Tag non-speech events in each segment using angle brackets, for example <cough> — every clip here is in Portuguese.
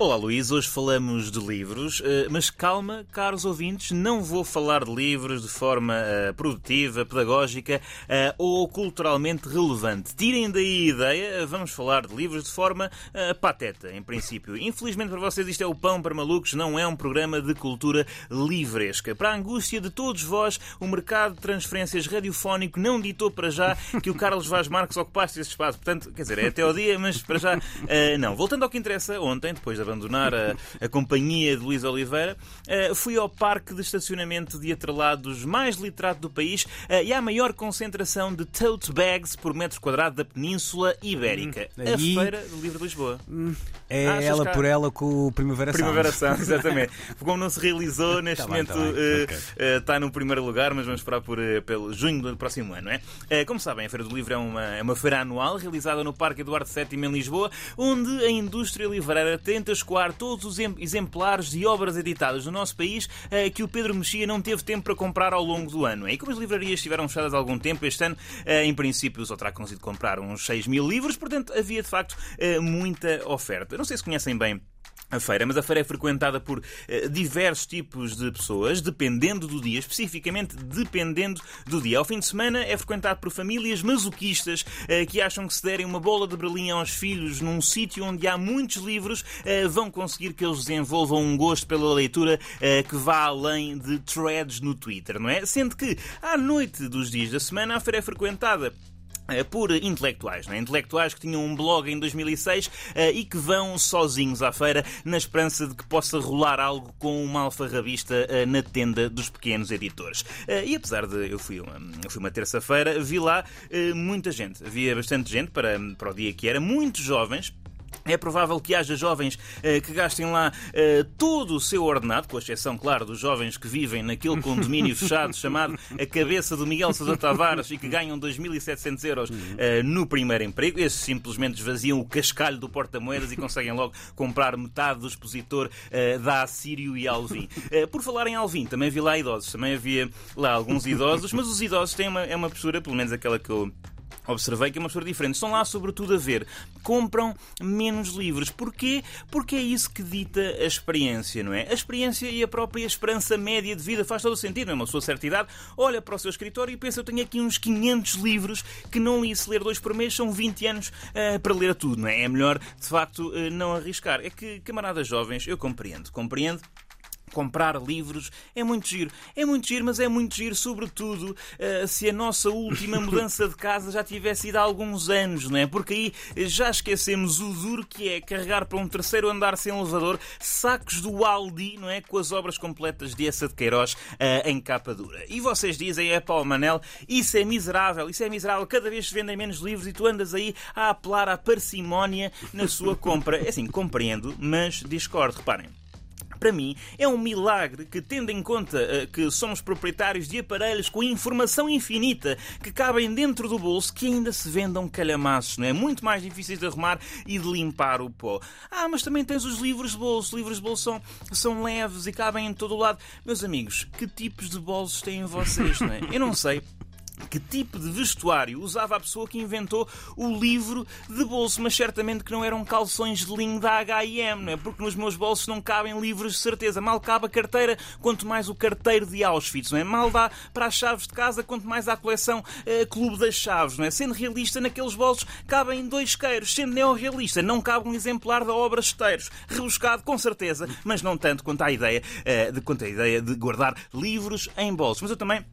Olá Luís, hoje falamos de livros, eh, mas calma, caros ouvintes, não vou falar de livros de forma uh, produtiva, pedagógica uh, ou culturalmente relevante. Tirem daí a ideia, vamos falar de livros de forma pateta, em princípio. Infelizmente para vocês isto é o Pão para Malucos, não é um programa de cultura livresca. Para a angústia de todos vós, o mercado de transferências radiofónico não ditou para já que o Carlos Vaz Marques ocupasse esse espaço. Portanto, quer dizer, é até ao dia, mas para já não. Voltando ao que interessa, ontem, depois da abandonar a, a companhia de Luís Oliveira, uh, fui ao parque de estacionamento de atrelados mais literado do país uh, e à maior concentração de tote bags por metro quadrado da Península Ibérica. Hum, aí... A Feira do Livro de Lisboa. Hum, é ah, ela por ela com o Primavera Sound. Primavera Sound, <laughs> exatamente. Como não se realizou, neste tá momento bem, tá bem. Uh, okay. está no primeiro lugar, mas vamos esperar por, pelo junho do próximo ano, não é? como sabem, a Feira do Livro é uma, é uma feira anual realizada no Parque Eduardo VII em Lisboa, onde a indústria livreira tenta escoar todos os exemplares de obras editadas no nosso país eh, que o Pedro Mexia não teve tempo para comprar ao longo do ano. E como as livrarias estiveram fechadas há algum tempo, este ano, eh, em princípio, só terá conseguido comprar uns 6 mil livros, portanto, havia de facto eh, muita oferta. Não sei se conhecem bem a feira, mas a feira é frequentada por uh, diversos tipos de pessoas, dependendo do dia, especificamente dependendo do dia. Ao fim de semana é frequentado por famílias masoquistas uh, que acham que se derem uma bola de Berlim aos filhos num sítio onde há muitos livros, uh, vão conseguir que eles desenvolvam um gosto pela leitura que vá além de threads no Twitter, não é? Sendo que à noite dos dias da semana a feira é frequentada eh, por intelectuais, né? intelectuais que tinham um blog em 2006 uh, eh, e que vão sozinhos à feira na esperança de que possa rolar algo com uma alfarrabista uh, na tenda dos pequenos editores. Uh, e apesar de eu fui uma, eu fui uma terça-feira, vi lá muita gente, havia bastante gente para, para o dia que era, muitos jovens, é provável que haja jovens eh, que gastem lá eh, todo o seu ordenado, com exceção, claro, dos jovens que vivem naquele <laughs> condomínio fechado chamado a cabeça do Miguel Sousa Tavares e que ganham 2.700 euros eh, no primeiro emprego. Esses simplesmente esvaziam o cascalho do porta-moedas e conseguem logo comprar metade do expositor eh, da Assírio e Alvim. Eh, por falar em Alvim, também vi lá idosos. Também havia lá alguns idosos, mas os idosos têm uma, é uma postura, pelo menos aquela que eu observei que é uma pessoa diferente. Estão lá, sobretudo, a ver. Compram menos livros. Porquê? Porque é isso que dita a experiência, não é? A experiência e a própria esperança média de vida faz todo o sentido, não é? Uma de certa idade olha para o seu escritório e pensa: eu tenho aqui uns 500 livros que não li. Se ler dois por mês, são 20 anos uh, para ler tudo, não é? É melhor, de facto, uh, não arriscar. É que, camaradas jovens, eu compreendo. Compreendo comprar livros é muito giro. É muito giro, mas é muito giro, sobretudo, uh, se a nossa última <laughs> mudança de casa já tivesse ido há alguns anos, não é? Porque aí já esquecemos o duro que é carregar para um terceiro andar sem elevador sacos do Aldi, não é? Com as obras completas de Essa de Queiroz uh, em capa dura. E vocês dizem, é Paulo Manel, isso é miserável, isso é miserável. Cada vez se vendem menos livros e tu andas aí a apelar à parcimónia na sua compra. É assim, compreendo, mas discordo. Reparem para mim, é um milagre que, tendo em conta uh, que somos proprietários de aparelhos com informação infinita que cabem dentro do bolso, que ainda se vendam calhamaços, não é? Muito mais difíceis de arrumar e de limpar o pó. Ah, mas também tens os livros de bolso. Os livros de bolso são, são leves e cabem em todo o lado. Meus amigos, que tipos de bolsos têm vocês, não é? Eu não sei que tipo de vestuário usava a pessoa que inventou o livro de bolso, mas certamente que não eram calções de linho da H&M, não é? Porque nos meus bolsos não cabem livros de certeza. Mal cabe a carteira, quanto mais o carteiro de Auschwitz, não é? Mal dá para as chaves de casa, quanto mais à coleção uh, Clube das Chaves, não é? Sendo realista, naqueles bolsos cabem dois queiros. Sendo neorrealista, não cabe um exemplar da obra Esteiros. Rebuscado, com certeza, mas não tanto quanto a ideia, uh, de, quanto a ideia de guardar livros em bolsos. Mas eu também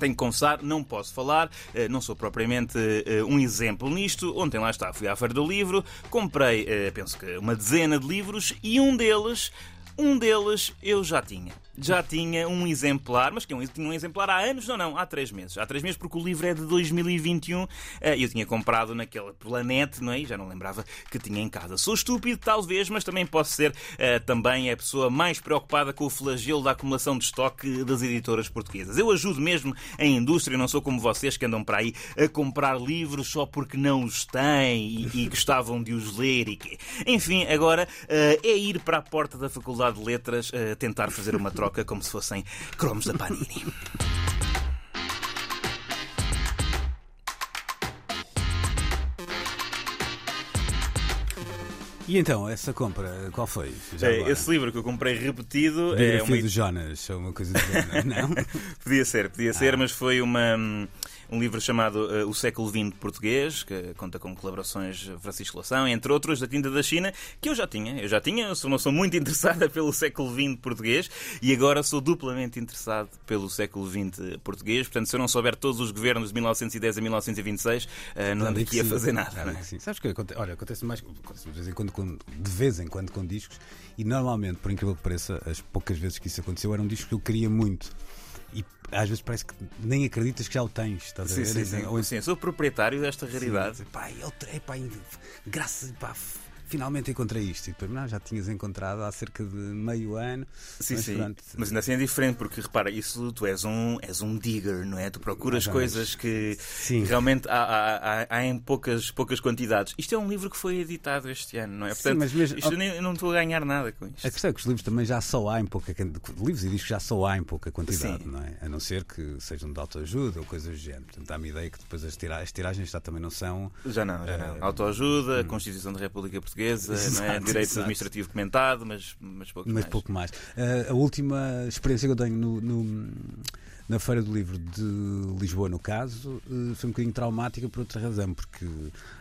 tenho que confessar, não posso falar, eh, não sou propriamente eh, um exemplo nisto. Ontem lá está, fui à Feira do Livro, comprei, eh, penso que uma dezena de livros e um deles, um deles eu já tinha já tinha um exemplar, mas que tinha um exemplar há anos, não, não, há três meses. Há três meses porque o livro é de 2021 eh, e eu tinha comprado naquele planeta, não é? E já não lembrava que tinha em casa. Sou estúpido, talvez, mas também posso ser uh, também a pessoa mais preocupada com o flagelo da acumulação de estoque das editoras portuguesas. Eu ajudo mesmo a indústria, não sou como vocês que andam para aí a comprar livros só porque não os têm e, e <laughs> gostavam de os ler e que... Enfim, agora uh, é ir para a porta da Faculdade de Letras uh, tentar fazer uma troca como se fossem cromos da Panini. E então, essa compra, qual foi? É, esse livro que eu comprei repetido. Biografia é uma... do Jonas, ou uma coisa do Jonas, não? <laughs> podia ser, podia ah. ser, mas foi uma. Hum, um livro chamado uh, O Século XX Português, que conta com colaborações Francisco Lação, entre outros, da tinta da China, que eu já tinha. Eu já tinha, eu sou, não sou muito <laughs> interessada pelo século XX português e agora sou duplamente interessado pelo século XX português. Portanto, se eu não souber todos os governos de 1910 a 1926, uh, não ando aqui a fazer nada. Não, é? <laughs> Sabes que olha, acontece mais acontece de, vez em quando, com, de vez em quando com discos e normalmente, por incrível que pareça, as poucas vezes que isso aconteceu eram discos que eu queria muito e às vezes parece que nem acreditas que já o tens. Estás sim, a ver? Sim, sim. Ou, sim, sou proprietário desta raridade. Sim, pá, eu, pá, graças pá, finalmente encontrei isto. E depois, não, já tinhas encontrado há cerca de meio ano. Sim, mas, sim. Pronto. Mas ainda assim é diferente, porque repara, isso tu és um, és um digger, não é? Tu procuras coisas que sim. realmente há, há, há, há, em poucas, poucas quantidades. Isto é um livro que foi editado este ano, não é? Portanto, sim, mas mesmo, isto, eu, eu não estou a ganhar nada com isto. A questão é que os livros também já só há em pouca livros e discos já só há em pouca quantidade, sim. não é? A não ser que sejam de autoajuda ou coisas do género. Portanto, dá-me ideia que depois as, tira as tiragens já também não são. Já não, já não. Uh, autoajuda, hum. Constituição da República Portuguesa, não é? direito exato. administrativo comentado, mas, mas pouco mas mais. pouco mais. Uh, a última experiência que eu tenho no, no, na Feira do Livro de Lisboa, no caso, uh, foi um bocadinho traumática por outra razão, porque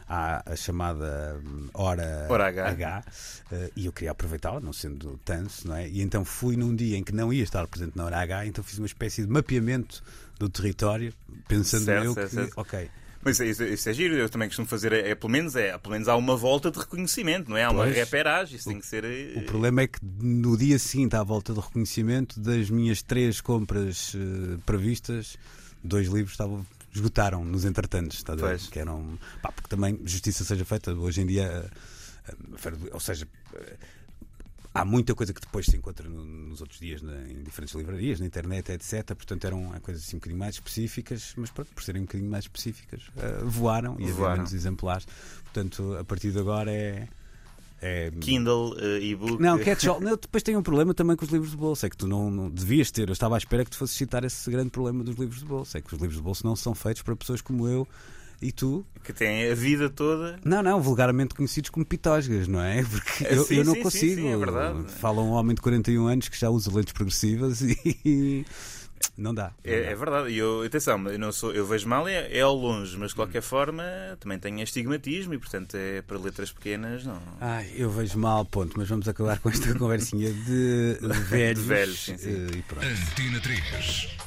há a chamada hum, hora, hora H, H uh, e eu queria aproveitá-la, não sendo tanso, não é? E então fui num dia em que não ia estar presente na hora H, então fiz uma espécie de mapeamento do território, pensando certo, eu certo, que, certo. ok, mas isso, isso, é giro, eu também costumo fazer, é, é, pelo, menos, é, pelo menos há uma volta de reconhecimento, não é? Há uma reperagem, isso o, tem que ser. O problema é que no dia seguinte à volta de reconhecimento, das minhas três compras uh, previstas, dois livros estavam esgotaram nos entretantos, está? Que eram. Pá, porque também justiça seja feita, hoje em dia. Uh, ou seja, há muita coisa que depois se encontra no, nos outros dias na, em diferentes livrarias, na internet, etc. Portanto, eram coisas assim um bocadinho mais específicas, mas pronto, por serem um bocadinho mais específicas, uh, voaram e havia menos exemplares. Portanto, a partir de agora é. É... Kindle, uh, e-book. Não, catch-all. depois tem um problema também com os livros de bolsa. É que tu não, não, devias ter. Eu estava à espera que tu fosses citar esse grande problema dos livros de bolsa. É que os livros de bolsa não são feitos para pessoas como eu e tu? Que têm a vida toda. Não, não, vulgarmente conhecidos como pitosgas, não é? <laughs> Porque é, eu, sim, eu, não sim, consigo. Sim, é verdade. Fala um homem de 41 anos que já usa lentes progressivas <laughs> e. Não dá. Não é, dá. é, verdade. E eu, atenção, eu, não sou, eu vejo mal é, é ao longe, mas de qualquer hum. forma também tenho astigmatismo e, portanto, é para letras pequenas, não. Ai, eu vejo mal, ponto. Mas vamos acabar com esta <laughs> conversinha de velhos. de velhos, sim, sim. E pronto. Antena 3.